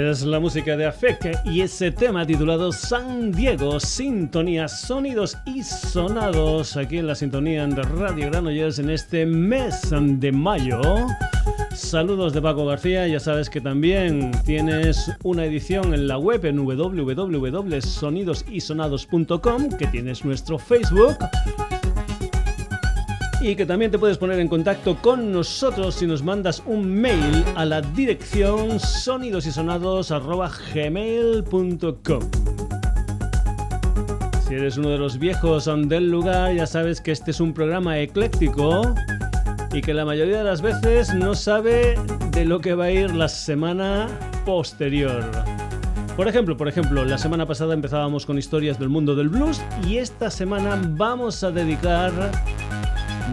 Es la música de Afec y ese tema titulado San Diego, sintonía, sonidos y sonados aquí en la sintonía de Radio Granollers en este mes de mayo. Saludos de Paco García, ya sabes que también tienes una edición en la web en www.sonidosysonados.com, que tienes nuestro Facebook y que también te puedes poner en contacto con nosotros si nos mandas un mail a la dirección sonidosysonados.gmail.com Si eres uno de los viejos del lugar, ya sabes que este es un programa ecléctico y que la mayoría de las veces no sabe de lo que va a ir la semana posterior. Por ejemplo, por ejemplo, la semana pasada empezábamos con historias del mundo del blues y esta semana vamos a dedicar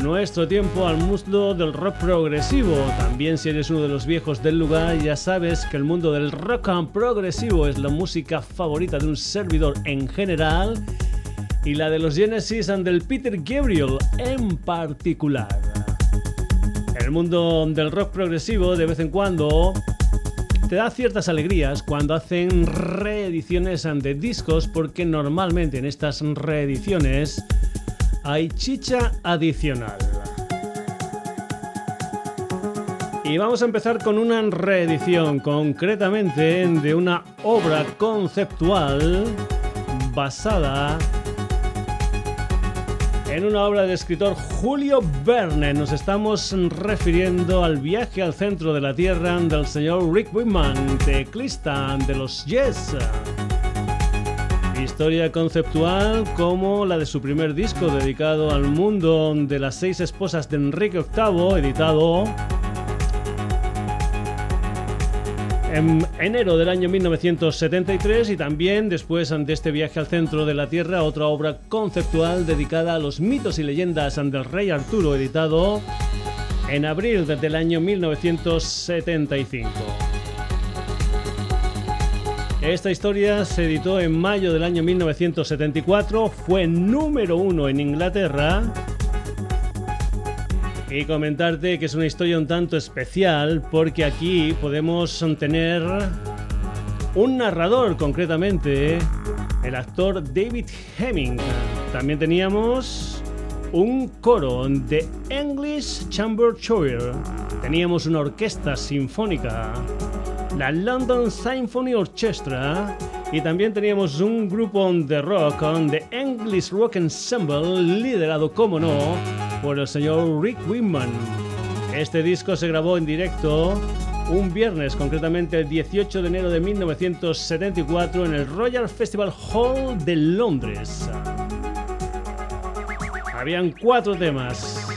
nuestro tiempo al muslo del rock progresivo. También si eres uno de los viejos del lugar ya sabes que el mundo del rock progresivo es la música favorita de un servidor en general y la de los Genesis and del Peter Gabriel en particular. El mundo del rock progresivo de vez en cuando te da ciertas alegrías cuando hacen reediciones de discos porque normalmente en estas reediciones hay chicha adicional. Y vamos a empezar con una reedición, concretamente de una obra conceptual basada en una obra del escritor Julio Verne. Nos estamos refiriendo al viaje al centro de la Tierra del señor Rick Whitman, teclista de los Yes. Historia conceptual como la de su primer disco dedicado al mundo de las seis esposas de Enrique VIII, editado en enero del año 1973 y también después de este viaje al centro de la Tierra otra obra conceptual dedicada a los mitos y leyendas del rey Arturo editado en abril del año 1975. Esta historia se editó en mayo del año 1974, fue número uno en Inglaterra. Y comentarte que es una historia un tanto especial porque aquí podemos tener un narrador, concretamente el actor David Hemming. También teníamos un coro de English Chamber Choir. Teníamos una orquesta sinfónica la London Symphony Orchestra y también teníamos un grupo de rock, The English Rock Ensemble, liderado, como no, por el señor Rick Whitman. Este disco se grabó en directo un viernes, concretamente el 18 de enero de 1974, en el Royal Festival Hall de Londres. Habían cuatro temas.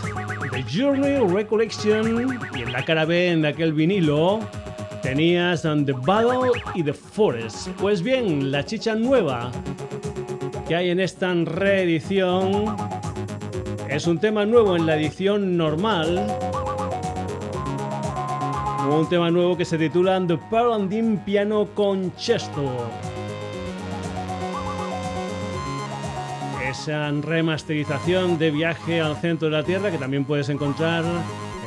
The Journey Recollection y en la cara B de aquel vinilo Tenías The Battle y The Forest. Pues bien, la chicha nueva que hay en esta reedición es un tema nuevo en la edición normal. Un tema nuevo que se titula The Parandin Piano Concerto. Esa remasterización de Viaje al Centro de la Tierra que también puedes encontrar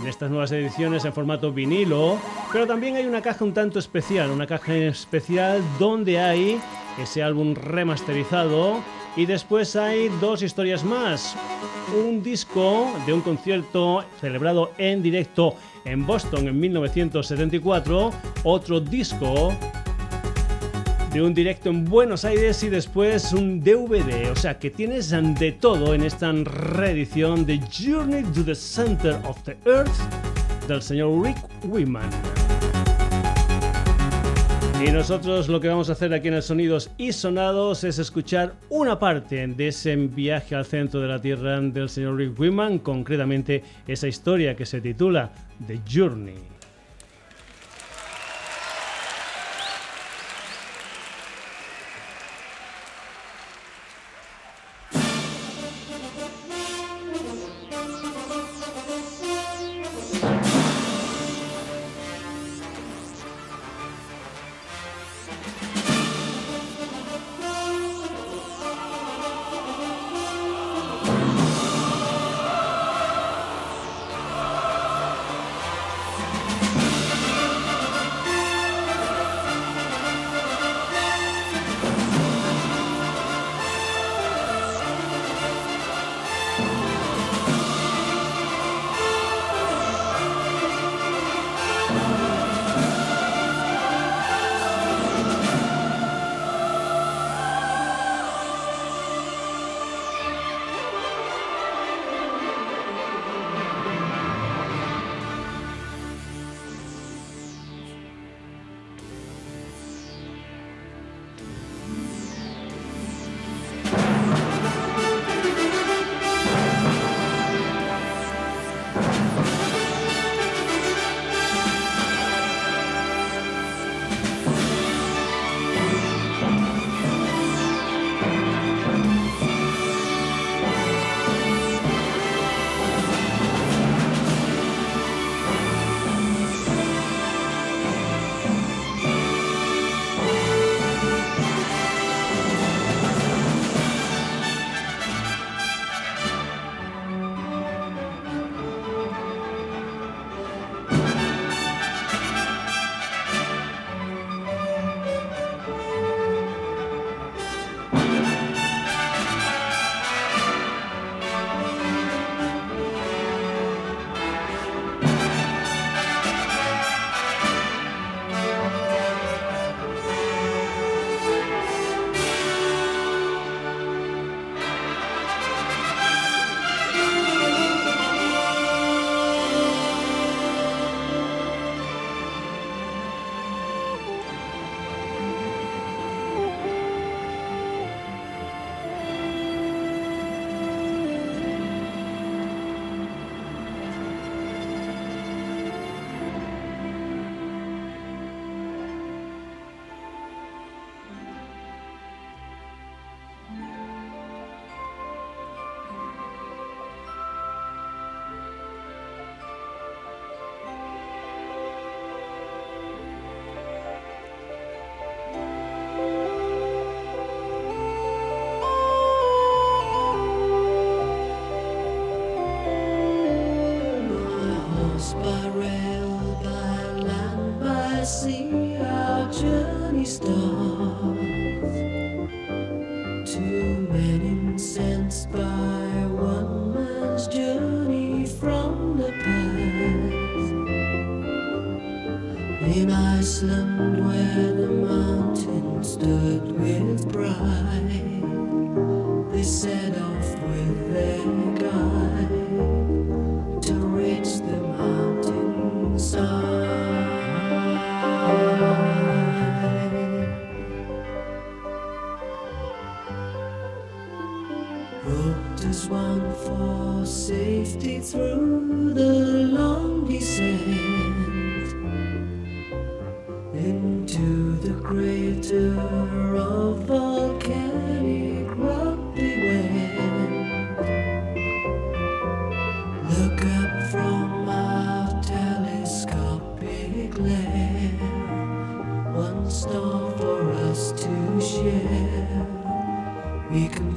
en estas nuevas ediciones en formato vinilo, pero también hay una caja un tanto especial, una caja especial donde hay ese álbum remasterizado y después hay dos historias más. Un disco de un concierto celebrado en directo en Boston en 1974, otro disco de un directo en Buenos Aires y después un DVD. O sea que tienes de todo en esta reedición de Journey to the Center of the Earth del señor Rick Wiman. Y nosotros lo que vamos a hacer aquí en el Sonidos y Sonados es escuchar una parte de ese viaje al centro de la Tierra del señor Rick Wiman, concretamente esa historia que se titula The Journey.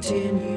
continue.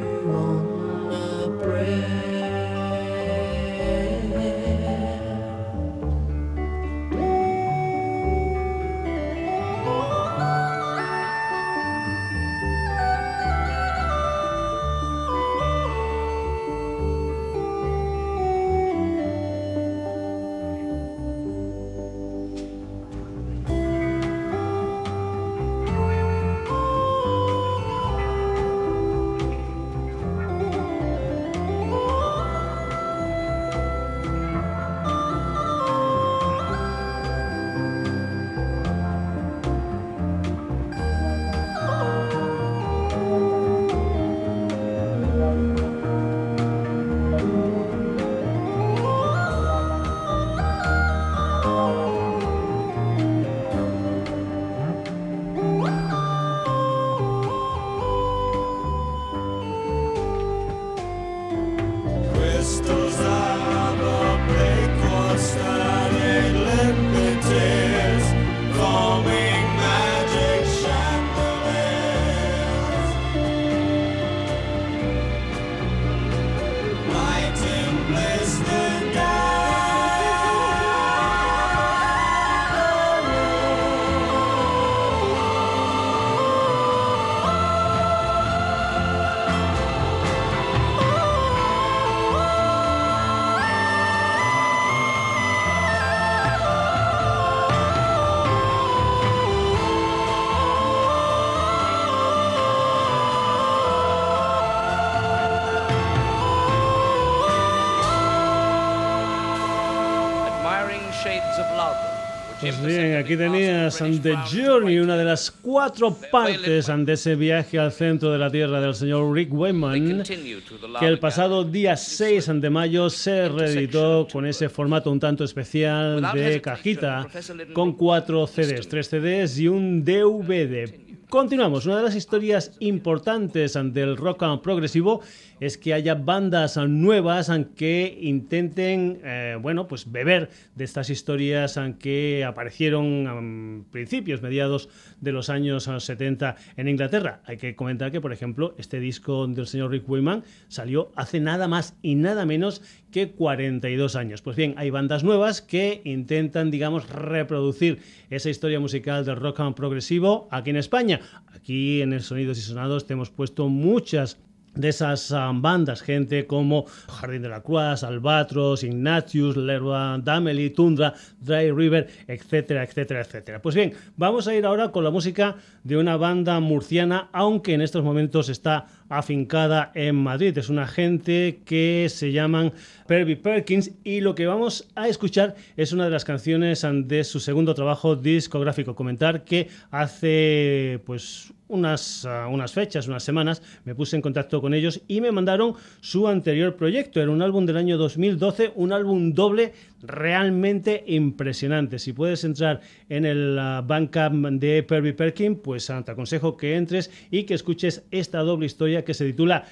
Aquí tenías The Journey, una de las cuatro partes de ese viaje al centro de la Tierra del señor Rick Wayman, que el pasado día 6 de mayo se reeditó con ese formato un tanto especial de cajita, con cuatro CDs, tres CDs y un DVD. Continuamos, una de las historias importantes del rock progresivo es que haya bandas nuevas que intenten, eh, bueno, pues beber de estas historias que aparecieron a principios, mediados de los años 70 en Inglaterra. Hay que comentar que, por ejemplo, este disco del señor Rick Wayman salió hace nada más y nada menos que 42 años. Pues bien, hay bandas nuevas que intentan, digamos, reproducir esa historia musical del rock and progresivo aquí en España. Aquí en el Sonidos y Sonados te hemos puesto muchas de esas um, bandas, gente como Jardín de la Cruz, Albatros, Ignatius, Lerva, Dameli, Tundra, Dry River, etcétera, etcétera, etcétera. Pues bien, vamos a ir ahora con la música de una banda murciana, aunque en estos momentos está afincada en Madrid. Es una gente que se llaman Perby Perkins y lo que vamos a escuchar es una de las canciones de su segundo trabajo discográfico. Comentar que hace pues unas, ah, unas fechas, unas semanas, me puse en contacto con ellos y me mandaron su anterior proyecto. Era un álbum del año 2012, un álbum doble realmente impresionante. Si puedes entrar en el uh, Bandcamp de Perby Perkin, pues ah, te aconsejo que entres y que escuches esta doble historia que se titula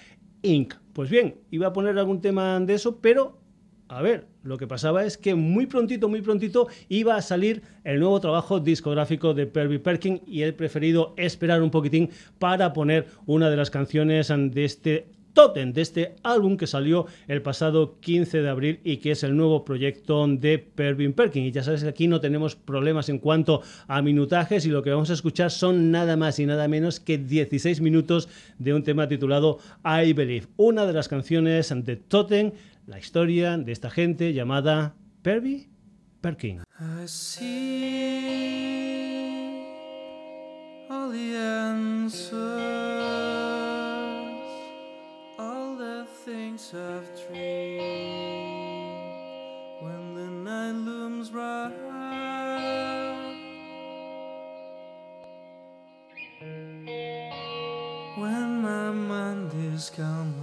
Inc. Pues bien, iba a poner algún tema de eso, pero a ver, lo que pasaba es que muy prontito, muy prontito iba a salir el nuevo trabajo discográfico de Perby Perkin y he preferido esperar un poquitín para poner una de las canciones de este Totem, de este álbum que salió el pasado 15 de abril y que es el nuevo proyecto de Pervin Perkin. Y ya sabes que aquí no tenemos problemas en cuanto a minutajes y lo que vamos a escuchar son nada más y nada menos que 16 minutos de un tema titulado I Believe, una de las canciones de Totem, la historia de esta gente llamada Pervy Perkin. Things of dream when the night looms bright. When my mind is calm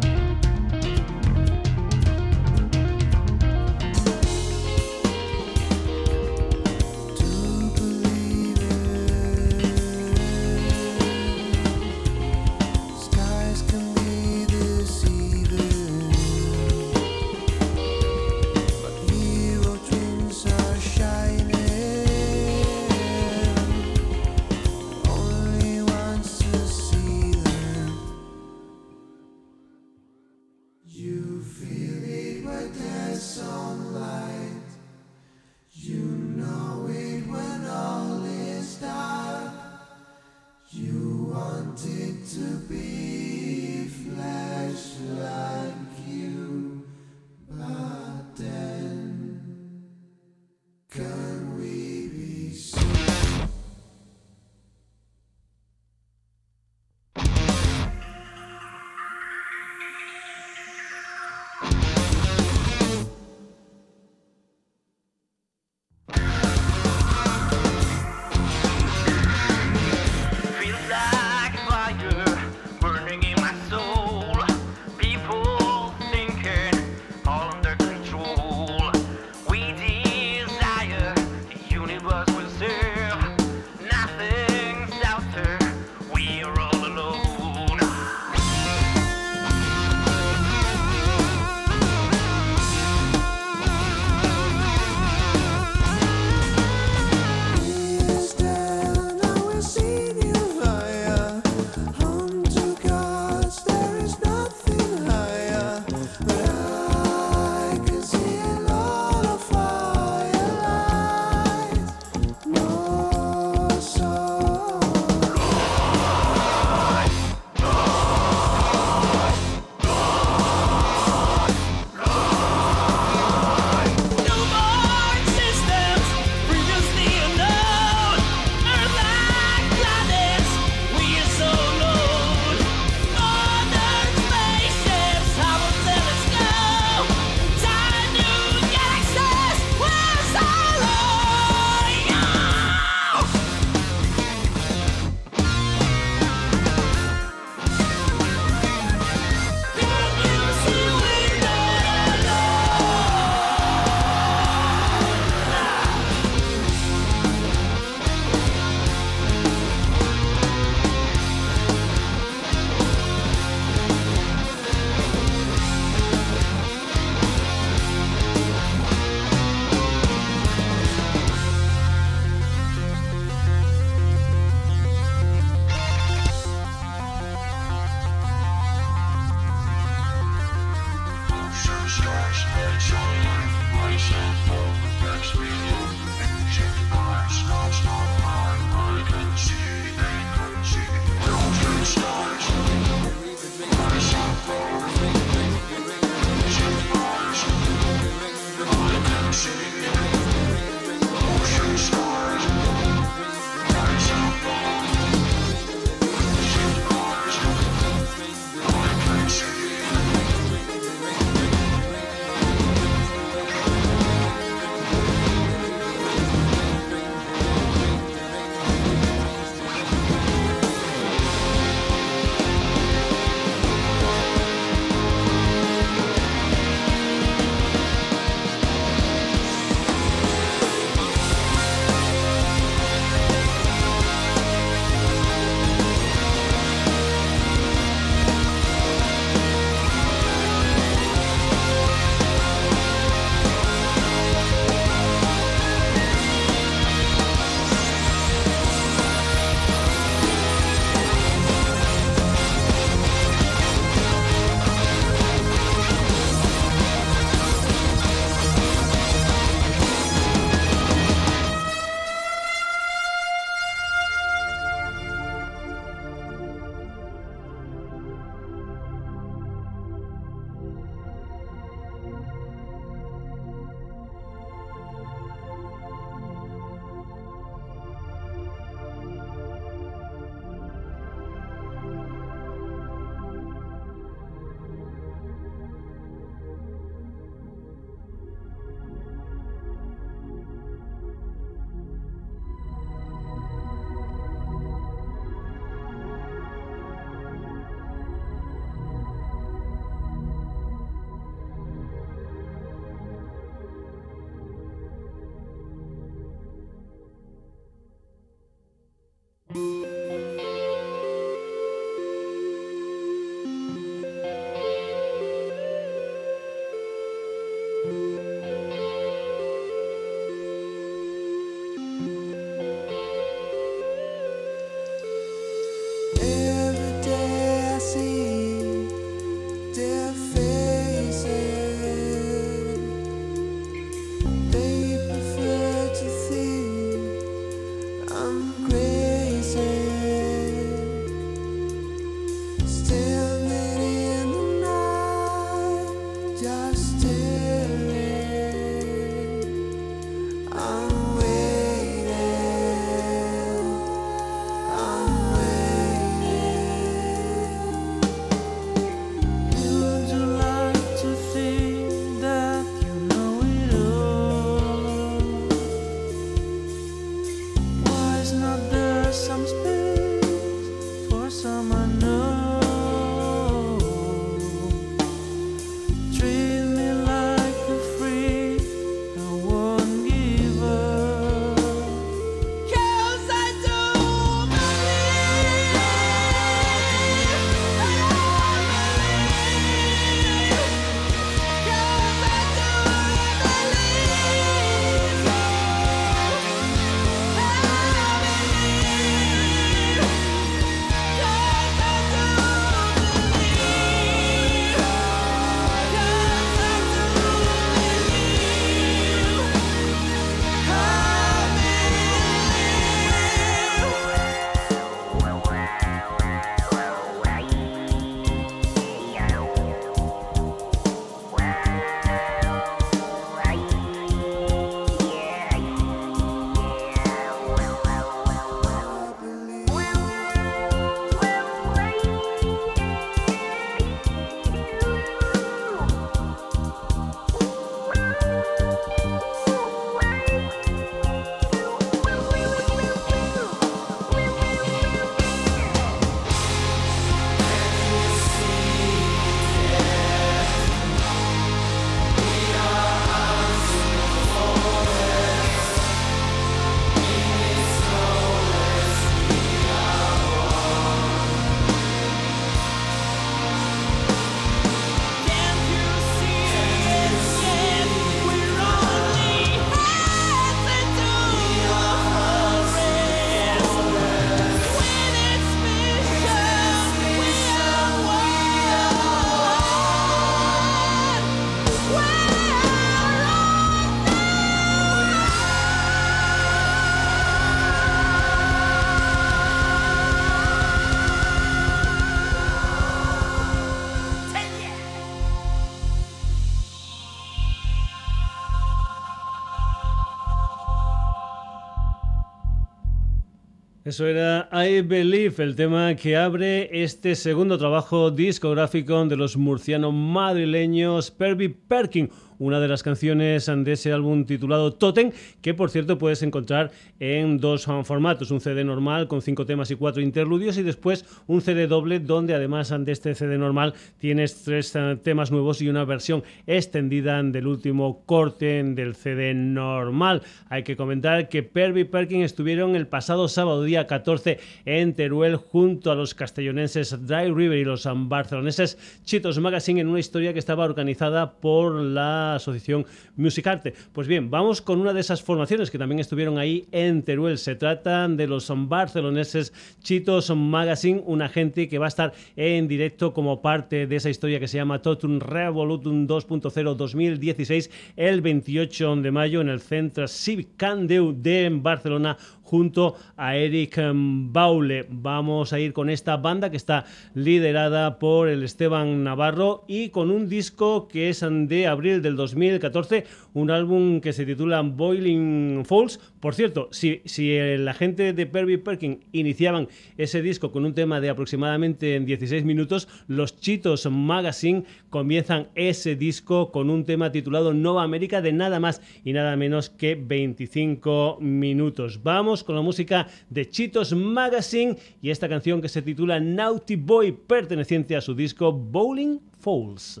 Eso era I Believe, el tema que abre este segundo trabajo discográfico de los murcianos madrileños Perby Perkin una de las canciones de ese álbum titulado Totem, que por cierto puedes encontrar en dos formatos, un CD normal con cinco temas y cuatro interludios y después un CD doble donde además de este CD normal tienes tres eh, temas nuevos y una versión extendida del último corte del CD normal. Hay que comentar que Perby Perkin estuvieron el pasado sábado día 14 en Teruel junto a los castellonenses Dry River y los barceloneses Chitos Magazine en una historia que estaba organizada por la asociación Musicarte. Pues bien, vamos con una de esas formaciones que también estuvieron ahí en Teruel. Se trata de los barceloneses Chitos Magazine, una gente que va a estar en directo como parte de esa historia que se llama Totum Revolutum 2.0 2016 el 28 de mayo en el Centro Civic Candeu de Barcelona junto a Eric Baule. Vamos a ir con esta banda que está liderada por el Esteban Navarro y con un disco que es de abril del 2014, un álbum que se titula Boiling Falls. Por cierto, si, si la gente de Perry Perkin iniciaban ese disco con un tema de aproximadamente 16 minutos, los Chitos Magazine comienzan ese disco con un tema titulado Nova América de nada más y nada menos que 25 minutos. Vamos con la música de Chitos Magazine y esta canción que se titula Naughty Boy, perteneciente a su disco Bowling Falls.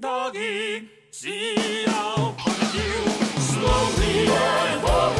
Doggy see how you slowly boring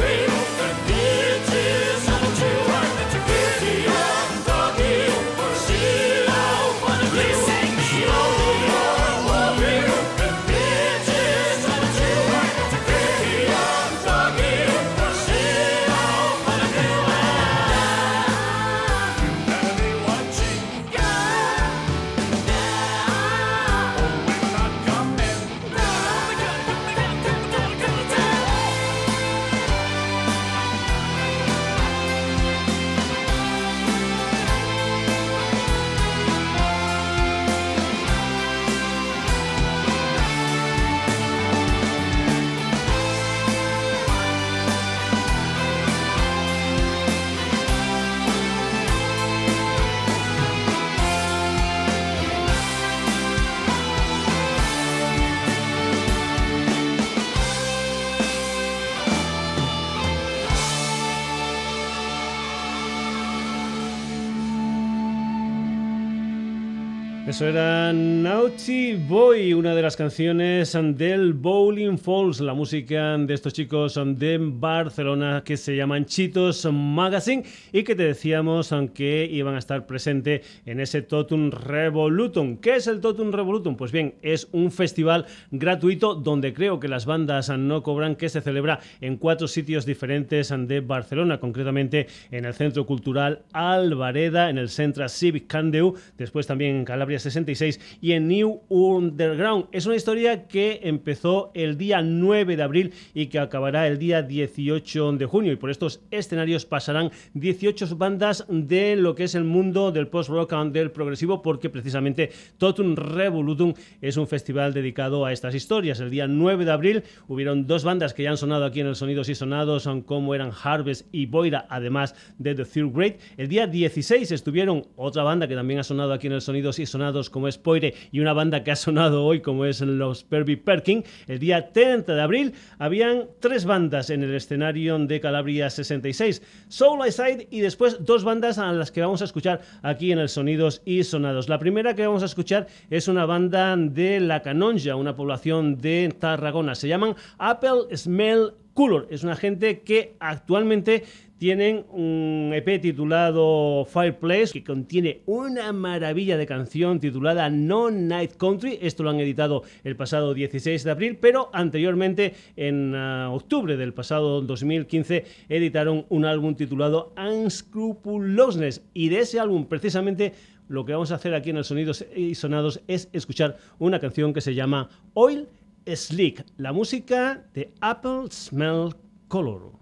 Eso era Naughty Boy, una de las canciones del Bowling Falls, la música de estos chicos de Barcelona que se llaman Chitos Magazine y que te decíamos que iban a estar presentes en ese Totum Revolutum. ¿Qué es el Totum Revolutum? Pues bien, es un festival gratuito donde creo que las bandas no cobran, que se celebra en cuatro sitios diferentes de Barcelona, concretamente en el Centro Cultural Alvareda, en el Centro Civic Candeu, después también en Calabria 66 y en New Underground. Es una historia que empezó el día 9 de abril y que acabará el día 18 de junio. Y por estos escenarios pasarán 18 bandas de lo que es el mundo del post-rock and del progresivo, porque precisamente Totum Revolutum es un festival dedicado a estas historias. El día 9 de abril hubieron dos bandas que ya han sonado aquí en el Sonidos y Sonados, como eran Harvest y Boira, además de The Third Grade. El día 16 estuvieron otra banda que también ha sonado aquí en el Sonidos y Sonados como es Poire y una banda que ha sonado hoy como es los Perby Perkin, el día 30 de abril habían tres bandas en el escenario de Calabria 66, Soul Side y después dos bandas a las que vamos a escuchar aquí en el Sonidos y Sonados. La primera que vamos a escuchar es una banda de La Canonja, una población de Tarragona. Se llaman Apple Smell Color. Es una gente que actualmente tienen un EP titulado Fireplace que contiene una maravilla de canción titulada No Night Country. Esto lo han editado el pasado 16 de abril, pero anteriormente en ah, octubre del pasado 2015 editaron un álbum titulado Unscrupulousness y de ese álbum precisamente lo que vamos a hacer aquí en el Sonidos y Sonados es escuchar una canción que se llama Oil Slick, la música de Apple Smell Color.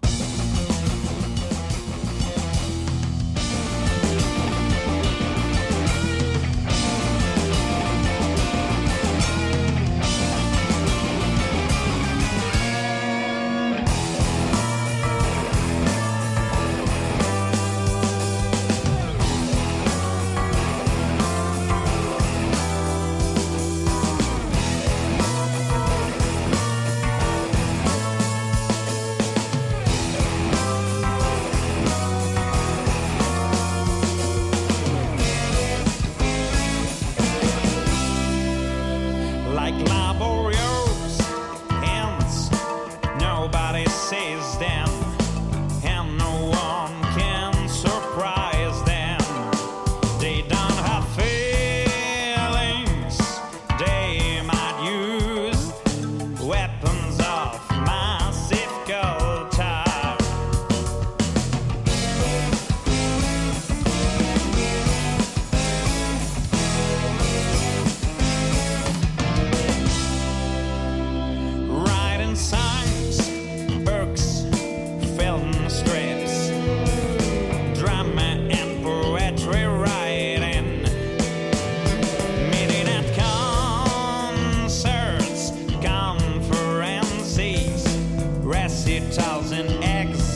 city towels and eggs.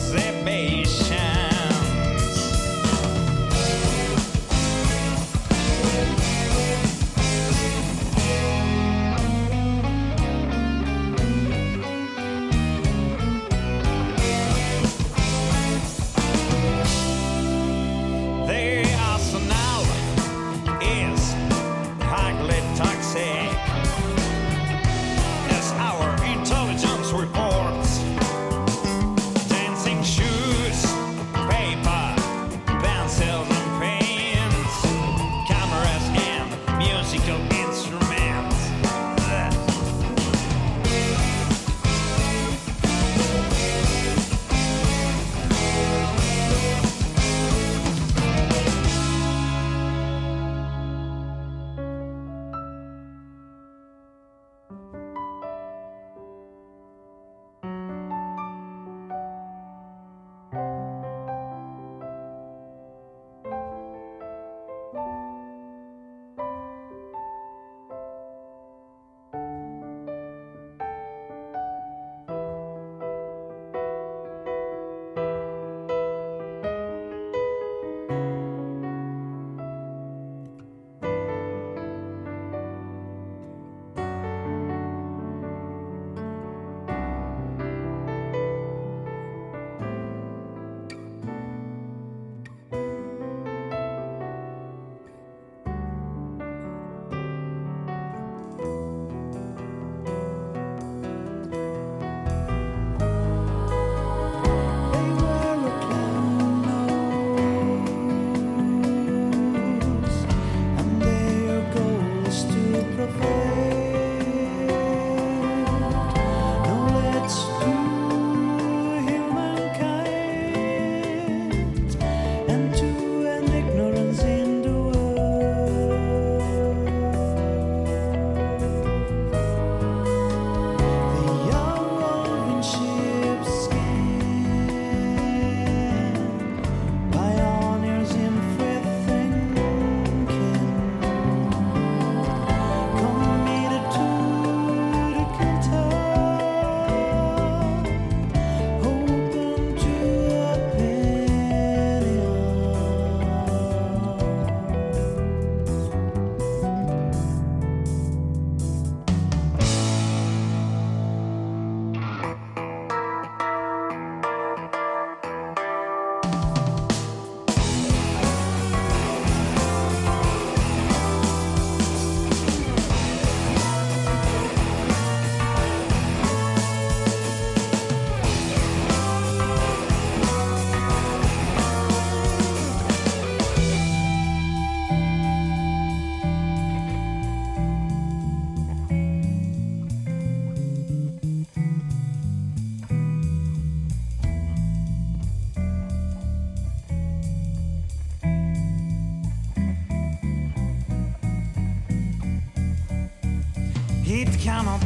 come on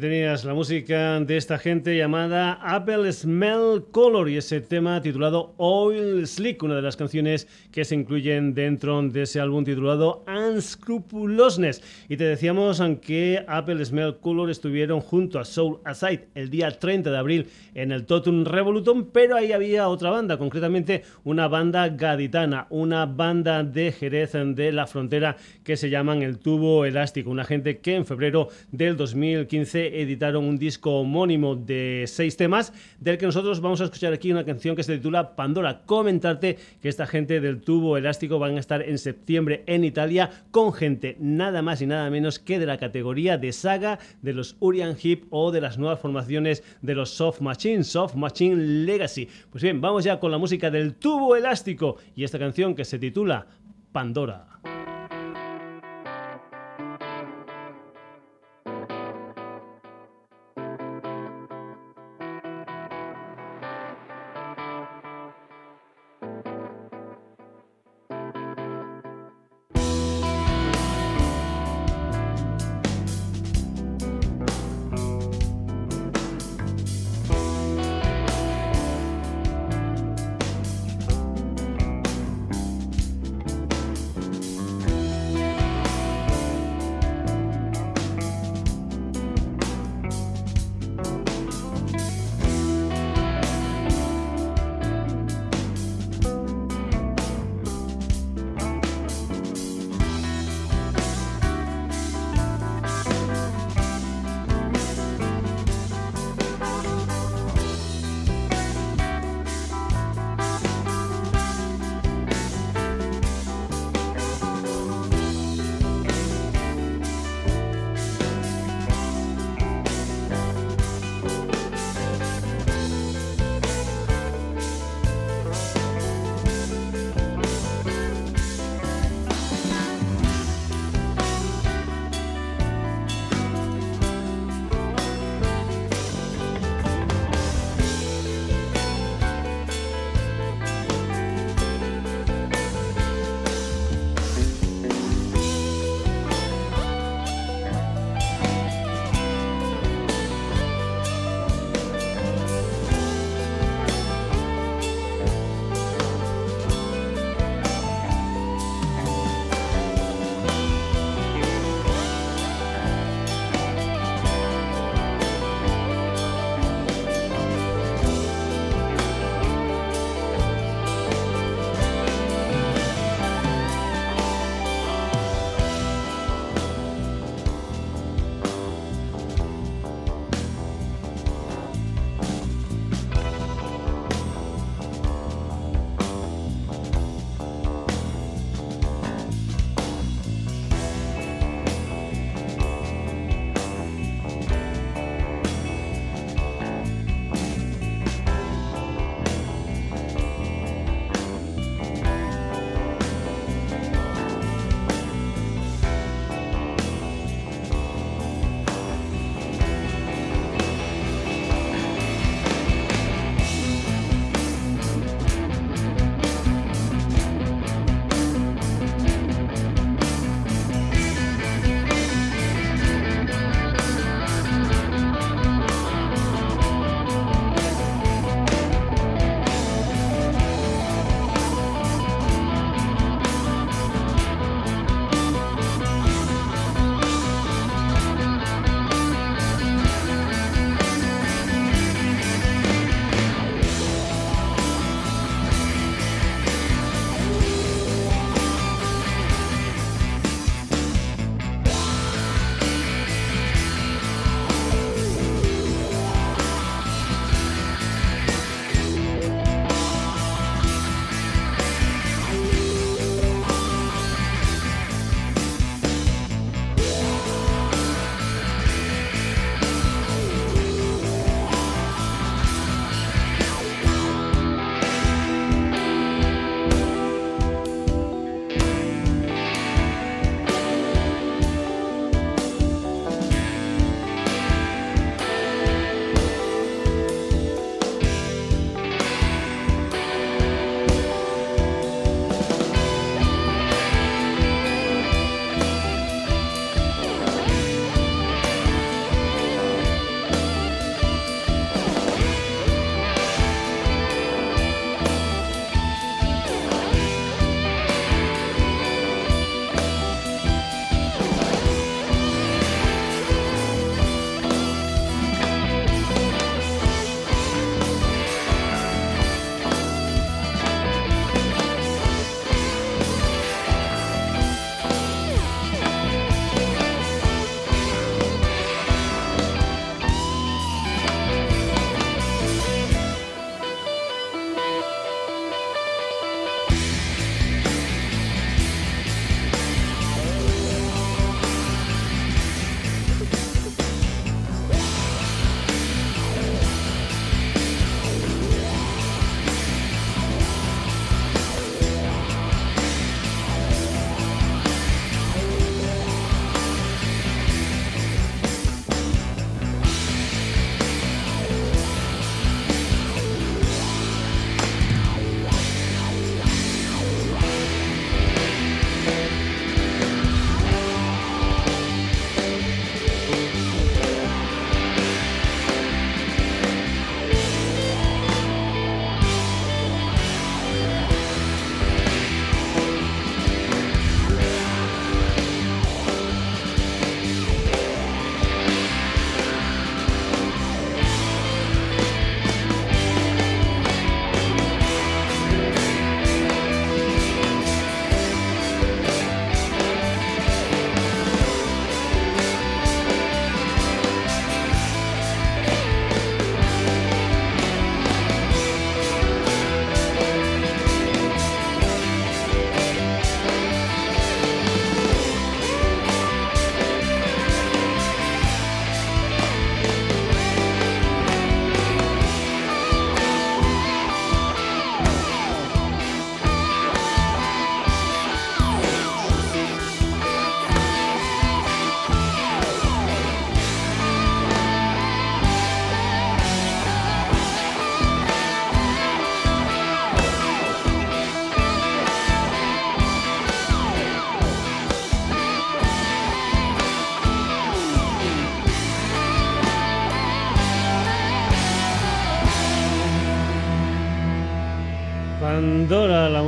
Tenías la música de esta gente llamada Apple Smell Color y ese tema titulado Oil Slick, una de las canciones que se incluyen dentro de ese álbum titulado Unscrupulousness. Y te decíamos que Apple Smell Color estuvieron junto a Soul Aside el día 30 de abril en el Totum Revolutum, pero ahí había otra banda, concretamente una banda gaditana, una banda de Jerez de la frontera que se llaman El Tubo Elástico, una gente que en febrero del 2015 editaron un disco homónimo de seis temas, del que nosotros vamos a escuchar aquí una canción que se titula Pandora. Comentarte que esta gente del Tubo Elástico van a estar en septiembre en Italia con gente nada más y nada menos que de la categoría de saga de los Urian Hip o de las nuevas formaciones de los Soft Machine, Soft Machine Legacy. Pues bien, vamos ya con la música del Tubo Elástico y esta canción que se titula Pandora.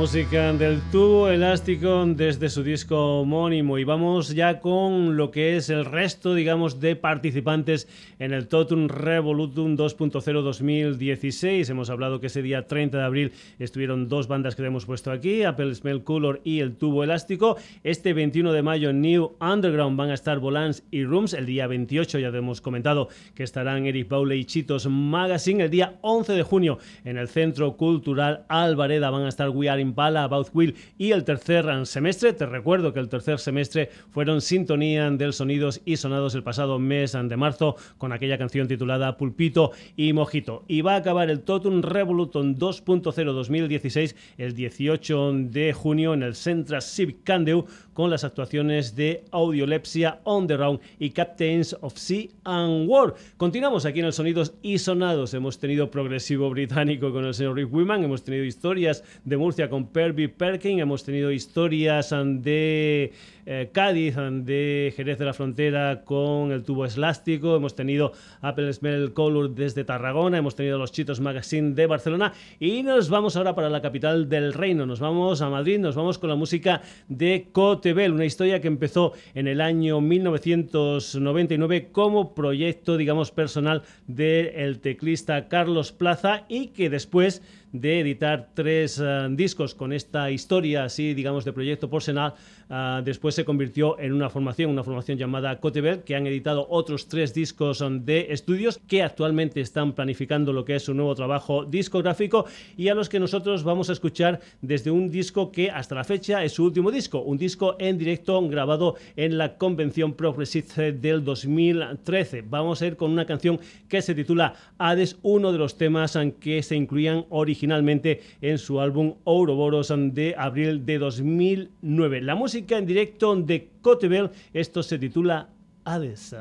Música del tubo elástico desde su disco homónimo. Y vamos ya con lo que es el resto, digamos, de participantes en el Totum Revolutum 2.0 2016. Hemos hablado que ese día 30 de abril estuvieron dos bandas que hemos puesto aquí, Apple Smell Color y el tubo elástico. Este 21 de mayo New Underground van a estar Volans y Rooms. El día 28 ya hemos comentado que estarán Eric Paule y Chitos Magazine. El día 11 de junio en el Centro Cultural Alba van a estar We Are Impala, About Will y el tercer semestre. Te recuerdo que el tercer semestre fueron sintonía del Sonidos y Sonados el pasado mes de marzo con aquella canción titulada Pulpito y Mojito. Y va a acabar el Totum Revolution 2.0 2016 el 18 de junio en el Centra Civic Candeu con las actuaciones de Audiolepsia, On the Round y Captains of Sea and War. Continuamos aquí en el Sonidos y Sonados. Hemos tenido progresivo británico con el señor Rick Wiman, hemos tenido historias de Murcia con Perby Perkin, hemos tenido historias de eh, Cádiz, de Jerez de la Frontera con el tubo eslástico, hemos tenido Apple Smell Color desde Tarragona, hemos tenido los Chitos Magazine de Barcelona y nos vamos ahora para la capital del reino, nos vamos a Madrid, nos vamos con la música de Cotebel, una historia que empezó en el año 1999 como proyecto, digamos, personal del teclista Carlos Plaza y que después de editar tres eh, discos con esta historia así, digamos, de proyecto personal, uh, después se convirtió en una formación, una formación llamada Cotebel, que han editado otros tres discos de estudios que actualmente están planificando lo que es su nuevo trabajo discográfico y a los que nosotros vamos a escuchar desde un disco que hasta la fecha es su último disco, un disco en directo grabado en la convención Progressive del 2013. Vamos a ir con una canción que se titula Hades, uno de los temas que se incluían originalmente en su álbum Ouroboros de abril de 2009. La música en directo de Cotebel. Esto se titula Hades.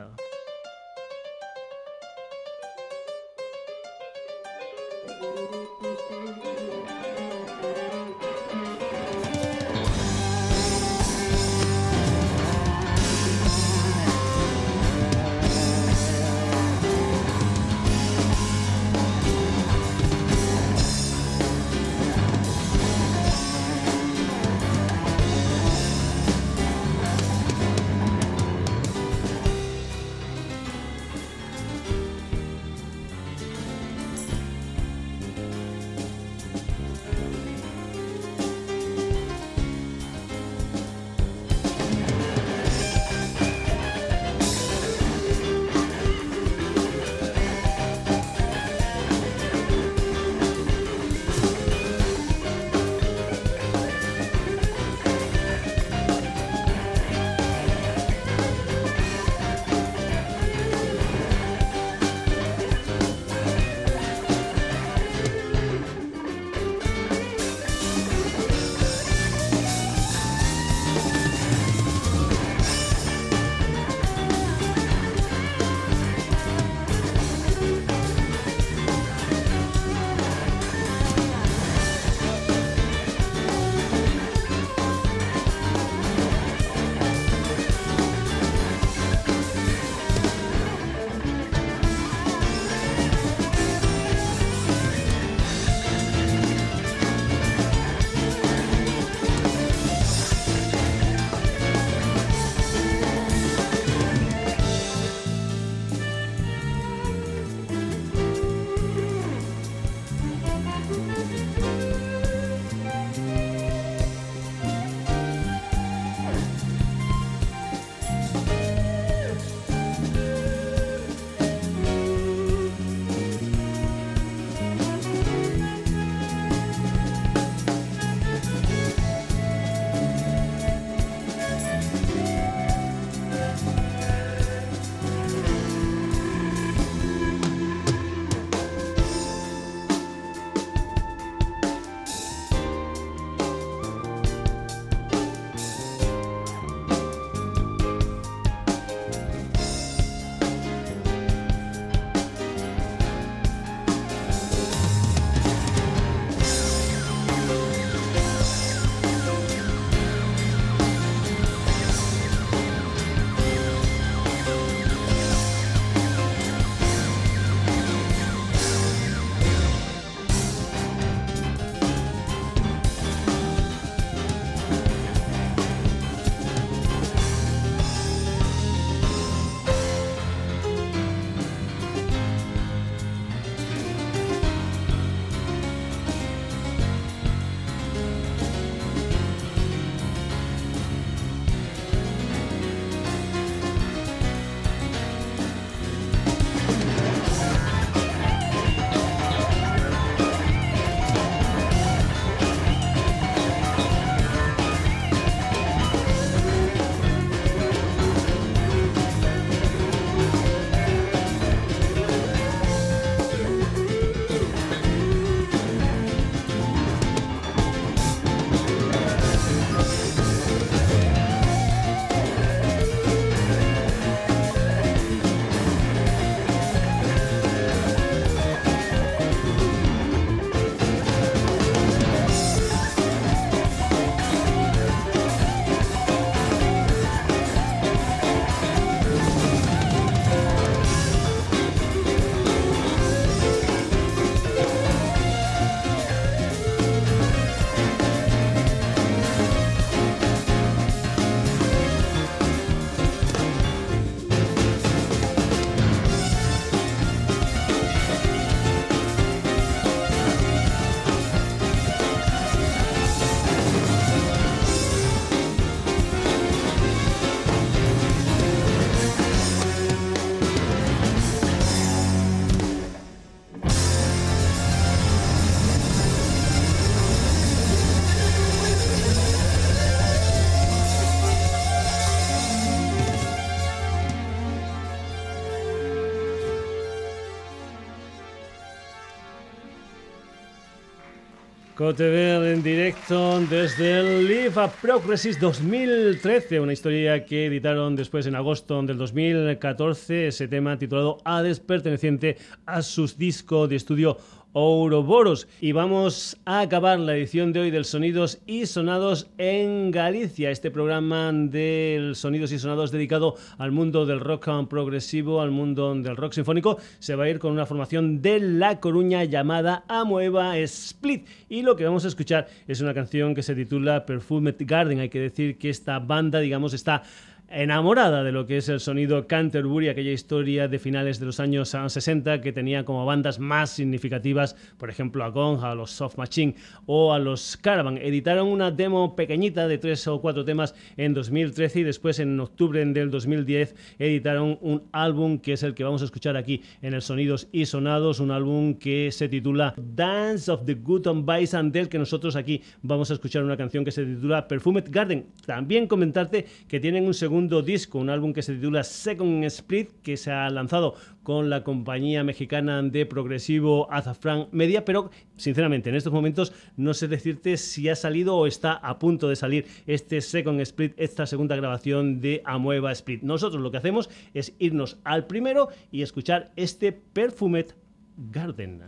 Cotever en directo desde el Live a Progresses 2013, una historia que editaron después en agosto del 2014, ese tema titulado Hades, perteneciente a sus discos de estudio Ouroboros. Y vamos a acabar la edición de hoy del Sonidos y Sonados en Galicia, este programa del Sonidos y Sonados dedicado al mundo del rock progresivo, al mundo del rock sinfónico, se va a ir con una formación de La Coruña llamada Amueva Split. Y lo que vamos a escuchar es una canción que se titula Perfumed Garden. Hay que decir que esta banda, digamos, está enamorada de lo que es el sonido Canterbury, aquella historia de finales de los años 60 que tenía como bandas más significativas, por ejemplo a Gong, a los Soft Machine o a los Caravan. Editaron una demo pequeñita de tres o cuatro temas en 2013 y después en octubre del 2010 editaron un álbum que es el que vamos a escuchar aquí en el Sonidos y Sonados, un álbum que se titula Dance of the Good on Bison, del que nosotros aquí vamos a escuchar una canción que se titula Perfumed Garden. También comentarte que tienen un segundo disco, un álbum que se titula Second Split, que se ha lanzado con la compañía mexicana de progresivo Azafran Media, pero sinceramente en estos momentos no sé decirte si ha salido o está a punto de salir este Second Split, esta segunda grabación de Amueva Split. Nosotros lo que hacemos es irnos al primero y escuchar este Perfumed Garden.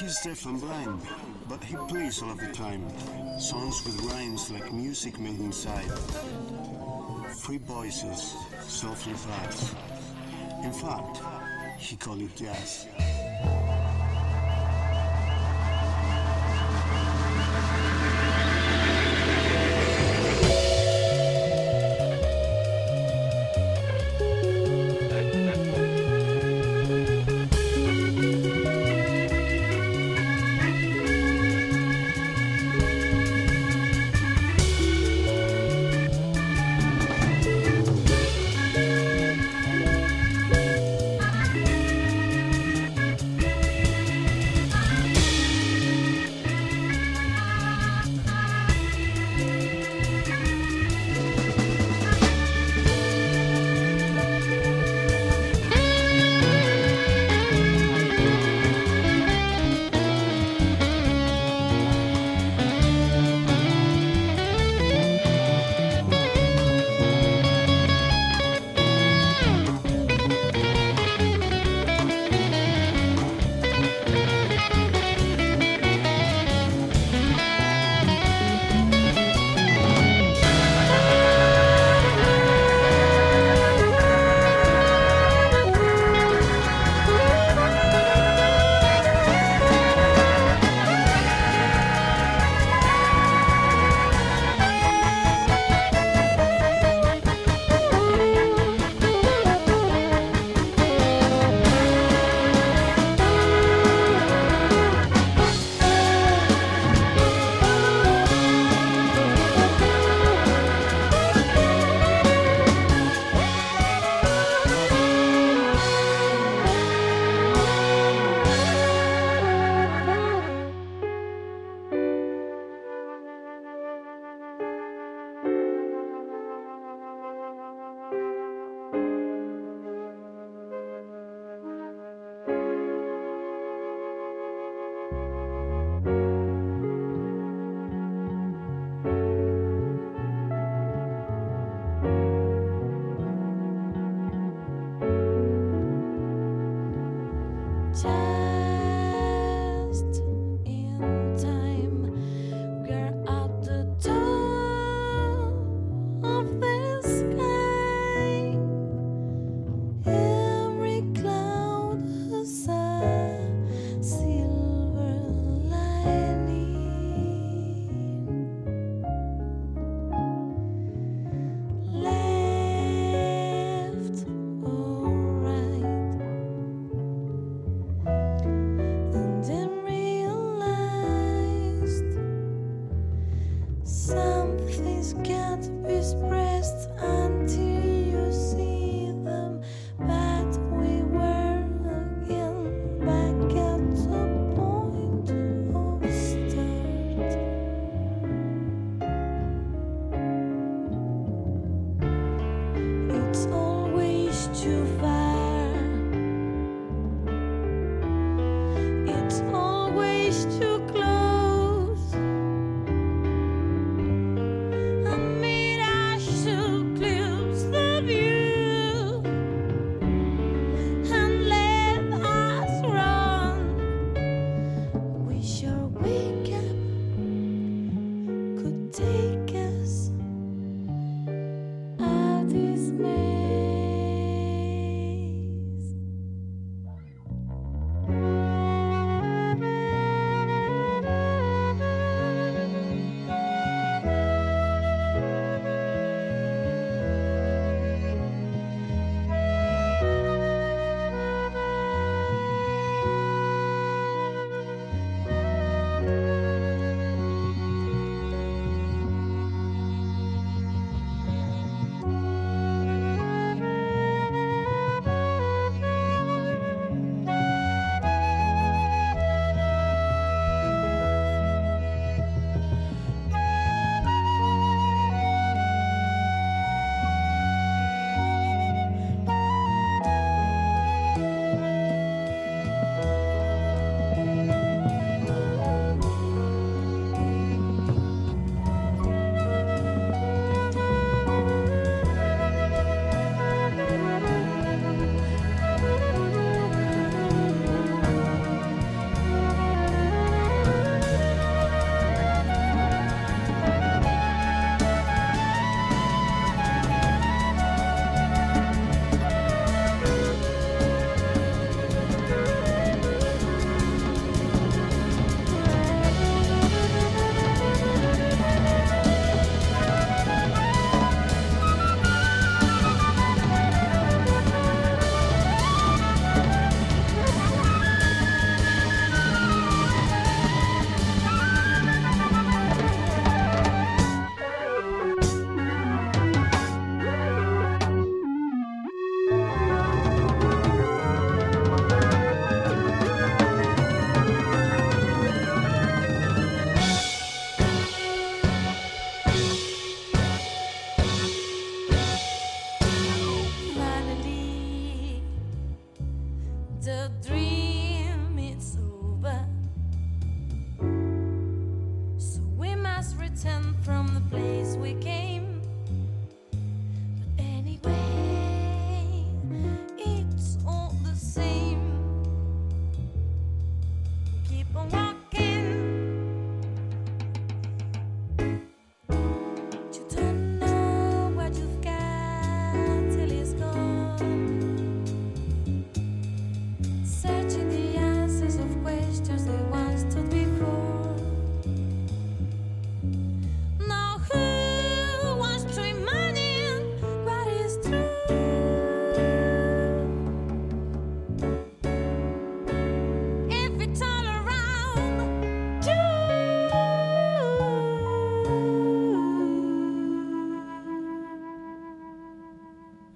Deaf and blind, but he plays all of the time. Songs with rhymes like music made inside. Free voices, softly fast. In fact, he called it jazz.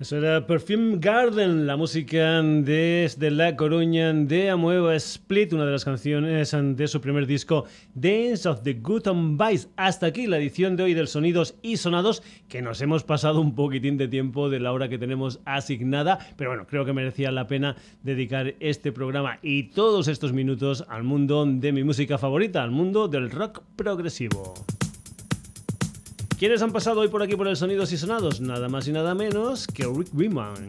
Será Perfume Garden, la música desde La Coruña de Amueva Split, una de las canciones de su primer disco Dance of the Good and Vice. Hasta aquí la edición de hoy del Sonidos y Sonados, que nos hemos pasado un poquitín de tiempo de la hora que tenemos asignada, pero bueno, creo que merecía la pena dedicar este programa y todos estos minutos al mundo de mi música favorita, al mundo del rock progresivo. ¿Quiénes han pasado hoy por aquí por el Sonidos y Sonados? Nada más y nada menos que Rick Riemann,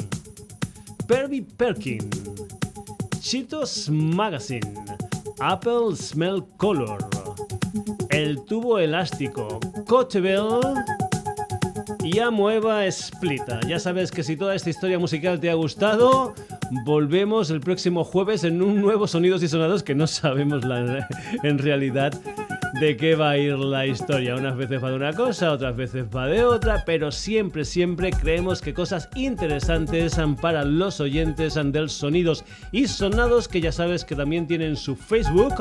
Perry Perkin, Cheetos Magazine, Apple Smell Color, El Tubo Elástico, Coachbell y Amueva Splita. Ya sabes que si toda esta historia musical te ha gustado, volvemos el próximo jueves en un nuevo Sonidos y Sonados que no sabemos la, en realidad de qué va a ir la historia. Unas veces va de una cosa, otras veces va de otra, pero siempre, siempre creemos que cosas interesantes para los oyentes del Sonidos y Sonados, que ya sabes que también tienen su Facebook,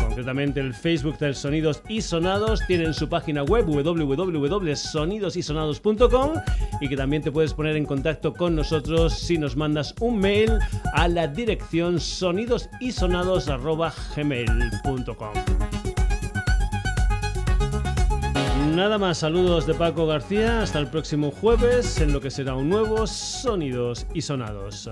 concretamente el Facebook del Sonidos y Sonados, tienen su página web www.sonidosysonados.com y que también te puedes poner en contacto con nosotros si nos mandas un mail a la dirección sonidosysonados.gmail.com Nada más, saludos de Paco García, hasta el próximo jueves en lo que será un nuevo Sonidos y Sonados.